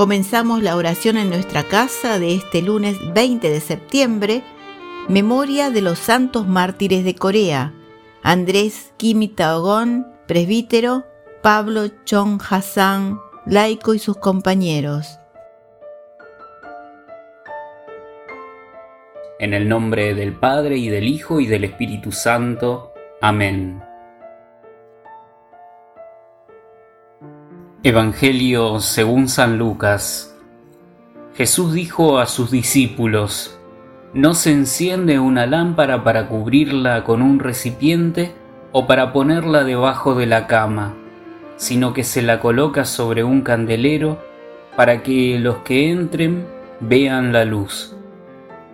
Comenzamos la oración en nuestra casa de este lunes 20 de septiembre, memoria de los santos mártires de Corea, Andrés Kimitaogon, presbítero, Pablo Chong Hassan, laico y sus compañeros. En el nombre del Padre y del Hijo y del Espíritu Santo. Amén. Evangelio según San Lucas. Jesús dijo a sus discípulos, No se enciende una lámpara para cubrirla con un recipiente o para ponerla debajo de la cama, sino que se la coloca sobre un candelero para que los que entren vean la luz,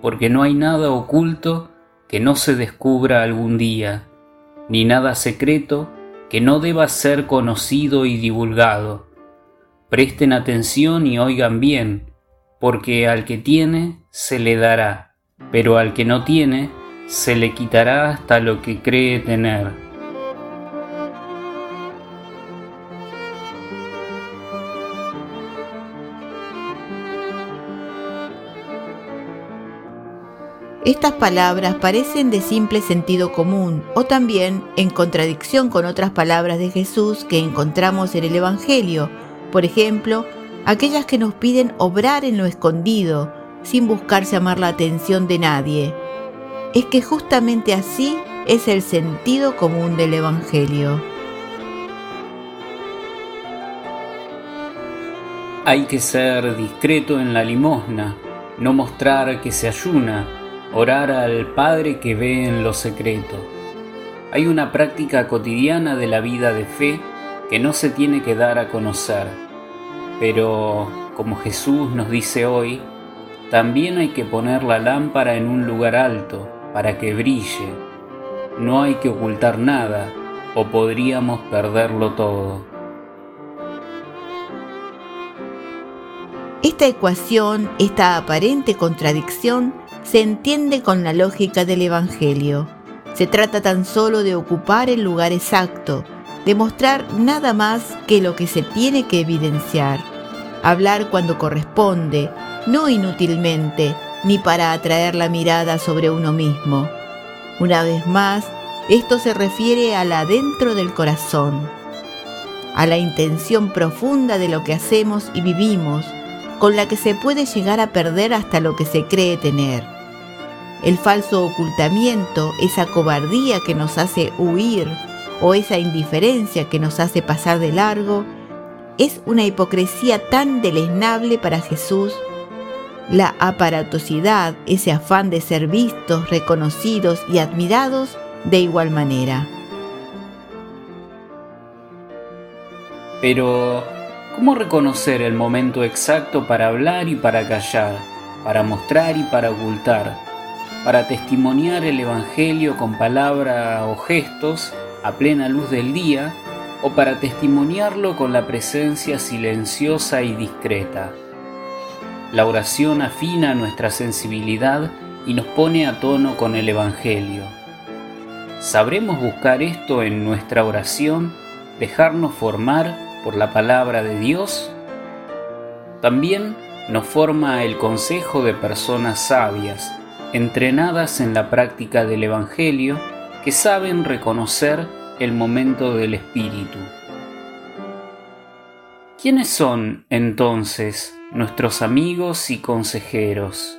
porque no hay nada oculto que no se descubra algún día, ni nada secreto que no deba ser conocido y divulgado. Presten atención y oigan bien, porque al que tiene se le dará, pero al que no tiene se le quitará hasta lo que cree tener. Estas palabras parecen de simple sentido común o también en contradicción con otras palabras de Jesús que encontramos en el Evangelio, por ejemplo, aquellas que nos piden obrar en lo escondido, sin buscar llamar la atención de nadie. Es que justamente así es el sentido común del Evangelio. Hay que ser discreto en la limosna, no mostrar que se ayuna, orar al Padre que ve en lo secreto. Hay una práctica cotidiana de la vida de fe que no se tiene que dar a conocer, pero como Jesús nos dice hoy, también hay que poner la lámpara en un lugar alto para que brille. No hay que ocultar nada o podríamos perderlo todo. Esta ecuación, esta aparente contradicción, se entiende con la lógica del Evangelio. Se trata tan solo de ocupar el lugar exacto, de mostrar nada más que lo que se tiene que evidenciar, hablar cuando corresponde, no inútilmente, ni para atraer la mirada sobre uno mismo. Una vez más, esto se refiere al adentro del corazón, a la intención profunda de lo que hacemos y vivimos, con la que se puede llegar a perder hasta lo que se cree tener el falso ocultamiento, esa cobardía que nos hace huir o esa indiferencia que nos hace pasar de largo, es una hipocresía tan deleznable para Jesús. La aparatosidad, ese afán de ser vistos, reconocidos y admirados de igual manera. Pero, ¿cómo reconocer el momento exacto para hablar y para callar, para mostrar y para ocultar? Para testimoniar el Evangelio con palabra o gestos a plena luz del día o para testimoniarlo con la presencia silenciosa y discreta. La oración afina nuestra sensibilidad y nos pone a tono con el Evangelio. ¿Sabremos buscar esto en nuestra oración, dejarnos formar por la palabra de Dios? También nos forma el consejo de personas sabias, entrenadas en la práctica del Evangelio, que saben reconocer el momento del Espíritu. ¿Quiénes son entonces nuestros amigos y consejeros?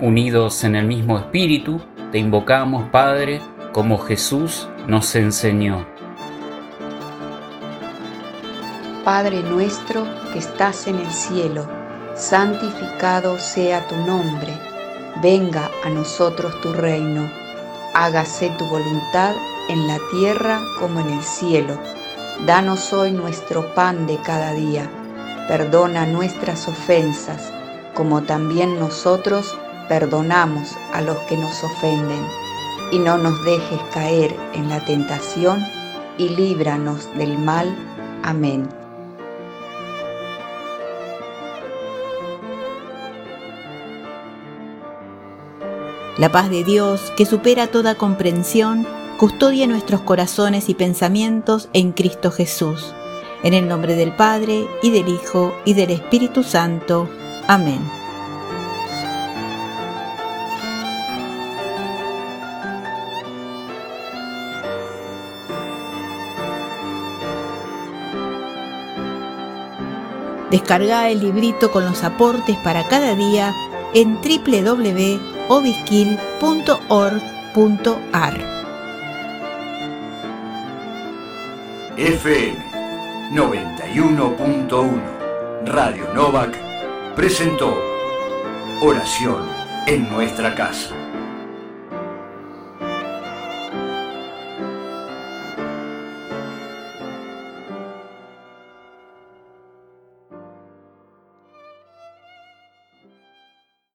Unidos en el mismo espíritu, te invocamos, Padre, como Jesús nos enseñó. Padre nuestro que estás en el cielo, santificado sea tu nombre, venga a nosotros tu reino, hágase tu voluntad en la tierra como en el cielo. Danos hoy nuestro pan de cada día, perdona nuestras ofensas, como también nosotros perdonamos a los que nos ofenden, y no nos dejes caer en la tentación, y líbranos del mal. Amén. La paz de Dios, que supera toda comprensión, custodia nuestros corazones y pensamientos en Cristo Jesús. En el nombre del Padre, y del Hijo, y del Espíritu Santo. Amén. Descarga el librito con los aportes para cada día en www.obisquil.org.ar. FM 91.1 Radio Novak presentó Oración en nuestra casa.